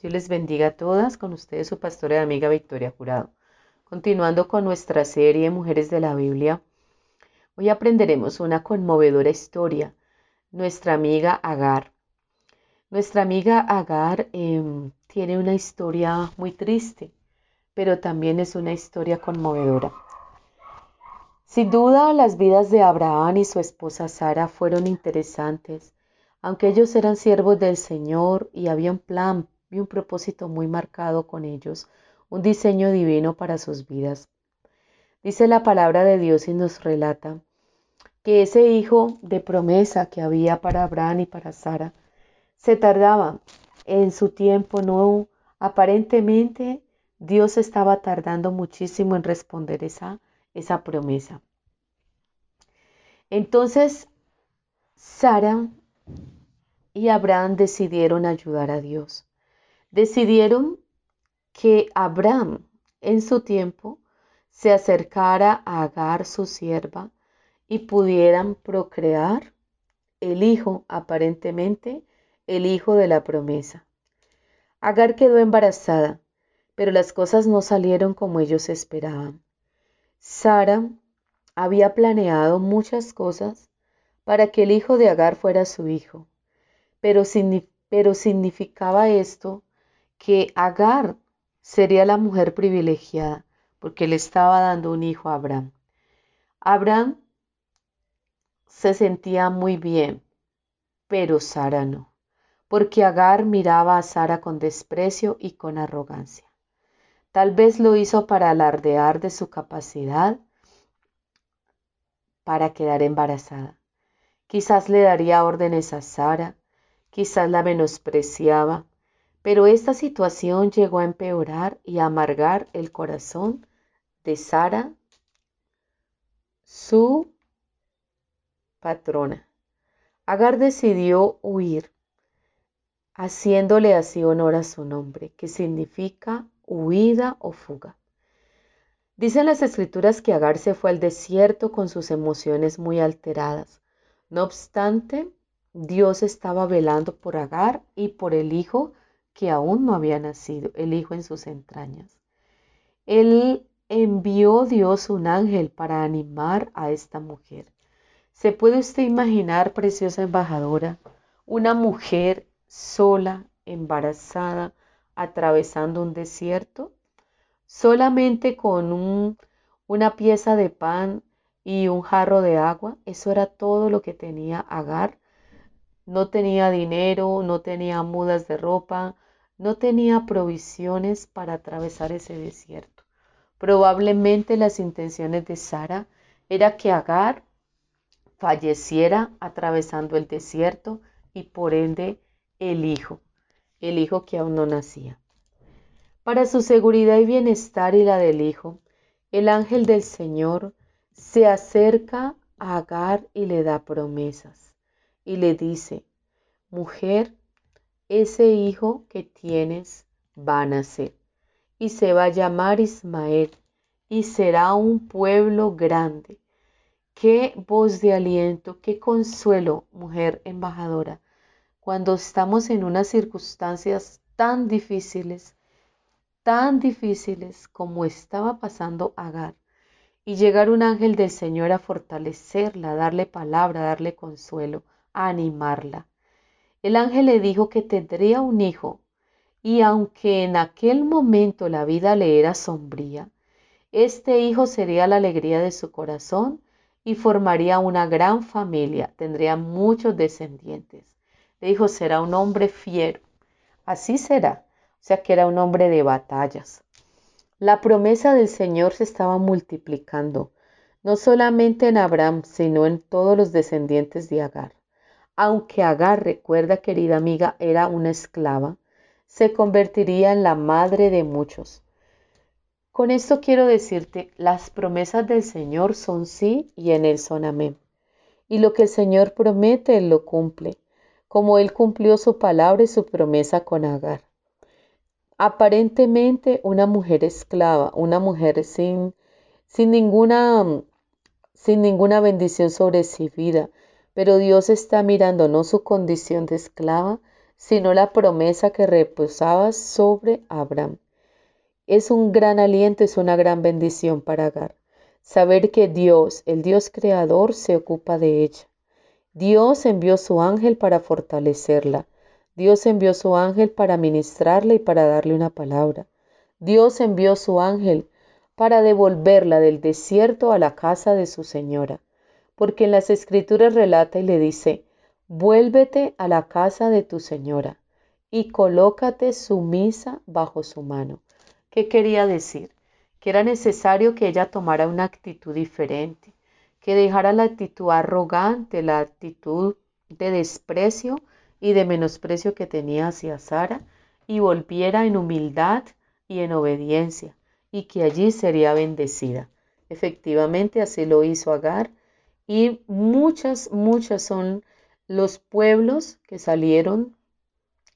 Dios les bendiga a todas, con ustedes su pastora y amiga Victoria Jurado. Continuando con nuestra serie Mujeres de la Biblia, hoy aprenderemos una conmovedora historia, nuestra amiga Agar. Nuestra amiga Agar em, tiene una historia muy triste, pero también es una historia conmovedora. Sin duda, las vidas de Abraham y su esposa Sara fueron interesantes, aunque ellos eran siervos del Señor y había un plan y un propósito muy marcado con ellos, un diseño divino para sus vidas. Dice la palabra de Dios y nos relata que ese hijo de promesa que había para Abraham y para Sara se tardaba en su tiempo, no aparentemente Dios estaba tardando muchísimo en responder esa, esa promesa. Entonces Sara y Abraham decidieron ayudar a Dios decidieron que Abraham en su tiempo se acercara a Agar su sierva y pudieran procrear el hijo, aparentemente el hijo de la promesa. Agar quedó embarazada, pero las cosas no salieron como ellos esperaban. Sara había planeado muchas cosas para que el hijo de Agar fuera su hijo, pero, pero significaba esto que Agar sería la mujer privilegiada porque le estaba dando un hijo a Abraham. Abraham se sentía muy bien, pero Sara no, porque Agar miraba a Sara con desprecio y con arrogancia. Tal vez lo hizo para alardear de su capacidad para quedar embarazada. Quizás le daría órdenes a Sara, quizás la menospreciaba, pero esta situación llegó a empeorar y a amargar el corazón de Sara, su patrona. Agar decidió huir, haciéndole así honor a su nombre, que significa huida o fuga. Dicen las escrituras que Agar se fue al desierto con sus emociones muy alteradas. No obstante, Dios estaba velando por Agar y por el hijo que aún no había nacido, el hijo en sus entrañas. Él envió Dios un ángel para animar a esta mujer. ¿Se puede usted imaginar, preciosa embajadora, una mujer sola, embarazada, atravesando un desierto? Solamente con una pieza de pan y un jarro de agua. Eso era todo lo que tenía Agar no tenía dinero, no tenía mudas de ropa, no tenía provisiones para atravesar ese desierto. Probablemente las intenciones de Sara era que Agar falleciera atravesando el desierto y por ende el hijo, el hijo que aún no nacía. Para su seguridad y bienestar y la del hijo, el ángel del Señor se acerca a Agar y le da promesas y le dice, mujer, ese hijo que tienes va a nacer y se va a llamar Ismael y será un pueblo grande. Qué voz de aliento, qué consuelo, mujer embajadora, cuando estamos en unas circunstancias tan difíciles, tan difíciles como estaba pasando Agar, y llegar un ángel del Señor a fortalecerla, a darle palabra, a darle consuelo animarla. El ángel le dijo que tendría un hijo, y aunque en aquel momento la vida le era sombría, este hijo sería la alegría de su corazón y formaría una gran familia, tendría muchos descendientes. Le dijo, será un hombre fiero. Así será, o sea que era un hombre de batallas. La promesa del Señor se estaba multiplicando, no solamente en Abraham, sino en todos los descendientes de Agar aunque Agar, recuerda querida amiga, era una esclava, se convertiría en la madre de muchos. Con esto quiero decirte, las promesas del Señor son sí y en Él son amén. Y lo que el Señor promete, Él lo cumple, como Él cumplió su palabra y su promesa con Agar. Aparentemente una mujer esclava, una mujer sin, sin, ninguna, sin ninguna bendición sobre su vida, pero Dios está mirando no su condición de esclava, sino la promesa que reposaba sobre Abraham. Es un gran aliento, es una gran bendición para Agar. Saber que Dios, el Dios creador, se ocupa de ella. Dios envió su ángel para fortalecerla. Dios envió su ángel para ministrarle y para darle una palabra. Dios envió su ángel para devolverla del desierto a la casa de su señora. Porque en las escrituras relata y le dice, vuélvete a la casa de tu señora y colócate sumisa bajo su mano. ¿Qué quería decir? Que era necesario que ella tomara una actitud diferente, que dejara la actitud arrogante, la actitud de desprecio y de menosprecio que tenía hacia Sara y volviera en humildad y en obediencia, y que allí sería bendecida. Efectivamente, así lo hizo Agar, y muchas, muchas son los pueblos que salieron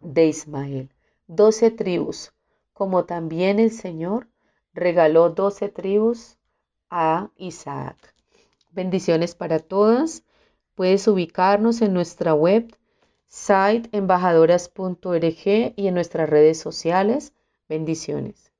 de Ismael, doce tribus, como también el Señor regaló doce tribus a Isaac. Bendiciones para todas. Puedes ubicarnos en nuestra web site embajadoras.org y en nuestras redes sociales. Bendiciones.